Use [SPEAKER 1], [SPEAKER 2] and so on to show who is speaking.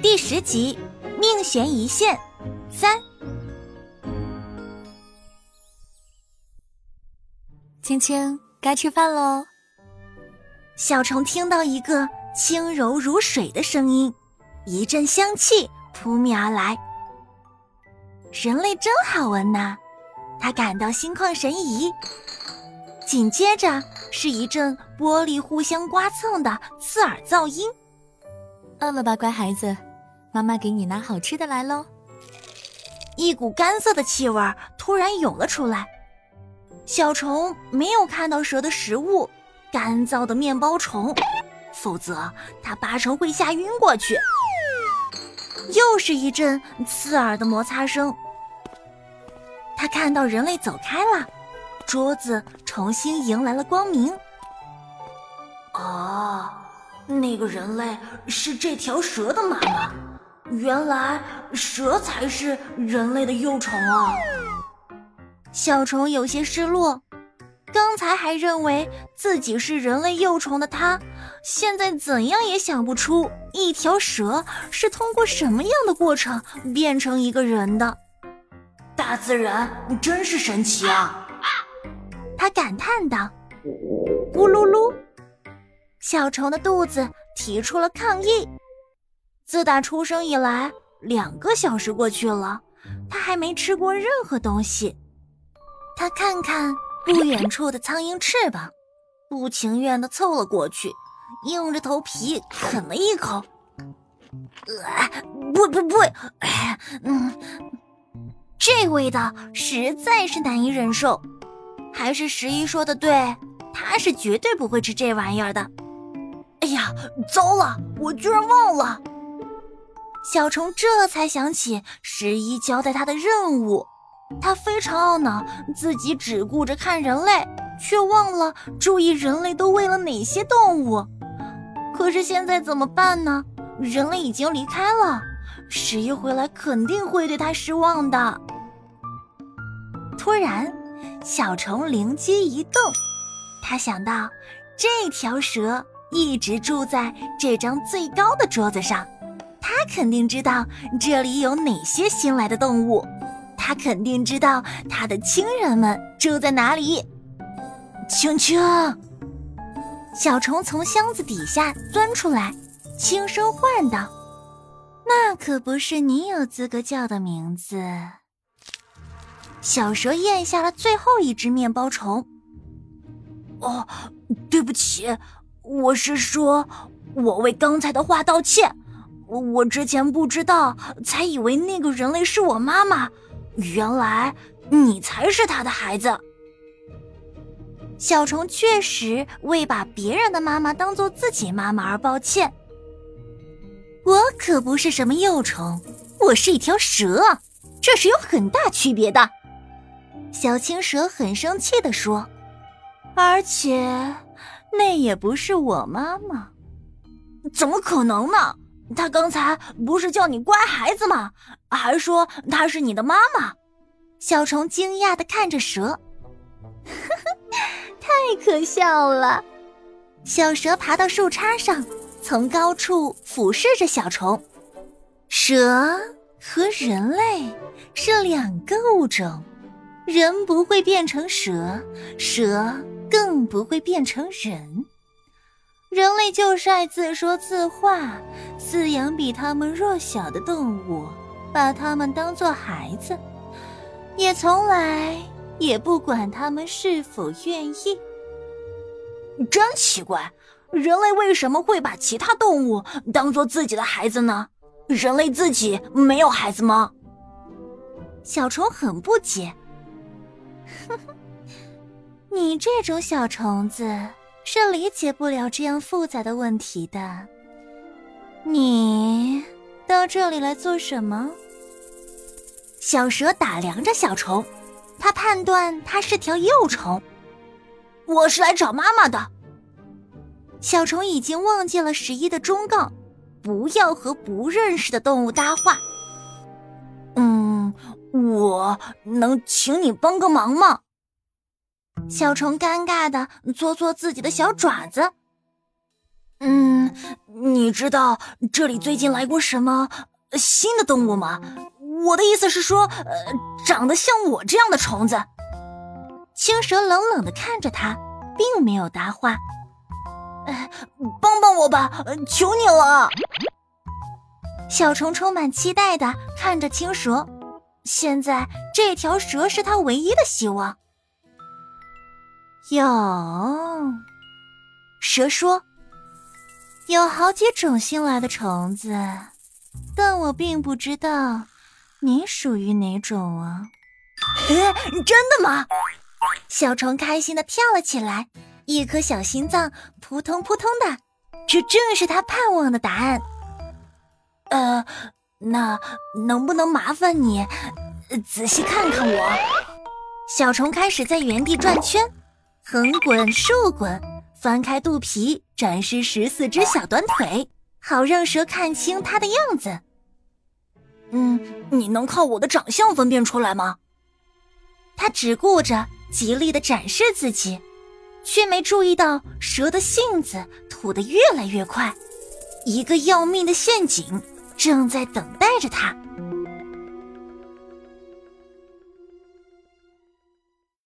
[SPEAKER 1] 第十集，命悬一线三。
[SPEAKER 2] 青青，该吃饭喽。
[SPEAKER 1] 小虫听到一个轻柔如水的声音，一阵香气扑面而来。人类真好闻呐，他感到心旷神怡。紧接着是一阵玻璃互相刮蹭的刺耳噪音。
[SPEAKER 2] 饿了吧，乖孩子？妈妈给你拿好吃的来喽。
[SPEAKER 1] 一股干涩的气味突然涌了出来。小虫没有看到蛇的食物，干燥的面包虫，否则它八成会吓晕过去。又是一阵刺耳的摩擦声。他看到人类走开了。桌子重新迎来了光明。啊，那个人类是这条蛇的妈妈，原来蛇才是人类的幼虫啊！小虫有些失落，刚才还认为自己是人类幼虫的他，现在怎样也想不出一条蛇是通过什么样的过程变成一个人的。大自然真是神奇啊！他感叹道：“咕噜噜，小虫的肚子提出了抗议。自打出生以来，两个小时过去了，他还没吃过任何东西。他看看不远处的苍蝇翅膀，不情愿地凑了过去，硬着头皮啃了一口。呃，不不不，嗯，这味道实在是难以忍受。”还是十一说的对，他是绝对不会吃这玩意儿的。哎呀，糟了，我居然忘了！小虫这才想起十一交代他的任务，他非常懊恼自己只顾着看人类，却忘了注意人类都喂了哪些动物。可是现在怎么办呢？人类已经离开了，十一回来肯定会对他失望的。突然。小虫灵机一动，他想到这条蛇一直住在这张最高的桌子上，他肯定知道这里有哪些新来的动物，他肯定知道他的亲人们住在哪里。青青，小虫从箱子底下钻出来，轻声唤道：“那可不是你有资格叫的名字。”小蛇咽下了最后一只面包虫。哦，对不起，我是说，我为刚才的话道歉。我之前不知道，才以为那个人类是我妈妈，原来你才是他的孩子。小虫确实为把别人的妈妈当做自己妈妈而抱歉。我可不是什么幼虫，我是一条蛇，这是有很大区别的。小青蛇很生气地说：“而且，那也不是我妈妈，怎么可能呢？他刚才不是叫你乖孩子吗？还说她是你的妈妈。”小虫惊讶地看着蛇，呵呵，太可笑了。小蛇爬到树杈上，从高处俯视着小虫。蛇和人类是两个物种。人不会变成蛇，蛇更不会变成人。人类就是爱自说自话，饲养比他们弱小的动物，把他们当做孩子，也从来也不管他们是否愿意。真奇怪，人类为什么会把其他动物当做自己的孩子呢？人类自己没有孩子吗？小虫很不解。哼哼，你这种小虫子是理解不了这样复杂的问题的。你到这里来做什么？小蛇打量着小虫，他判断它是条幼虫。我是来找妈妈的。小虫已经忘记了十一的忠告，不要和不认识的动物搭话。嗯我能请你帮个忙吗？小虫尴尬的搓搓自己的小爪子。
[SPEAKER 3] 嗯，你知道这里最近来过什么新的动物吗？我的意思是说，呃，长得像我这样的虫子。
[SPEAKER 1] 青蛇冷冷的看着他，并没有答话。
[SPEAKER 3] 帮帮我吧，求你了！
[SPEAKER 1] 小虫充满期待的看着青蛇，现在这条蛇是他唯一的希望。有，蛇说，有好几种新来的虫子，但我并不知道你属于哪种啊。
[SPEAKER 3] 哎，真的吗？
[SPEAKER 1] 小虫开心的跳了起来，一颗小心脏扑通扑通的，这正是他盼望的答案。
[SPEAKER 3] 呃，那能不能麻烦你仔细看看我？
[SPEAKER 1] 小虫开始在原地转圈，横滚竖滚，翻开肚皮，展示十四只小短腿，好让蛇看清它的样子。
[SPEAKER 3] 嗯，你能靠我的长相分辨出来吗？
[SPEAKER 1] 他只顾着极力的展示自己，却没注意到蛇的性子吐得越来越快，一个要命的陷阱正在等待着他。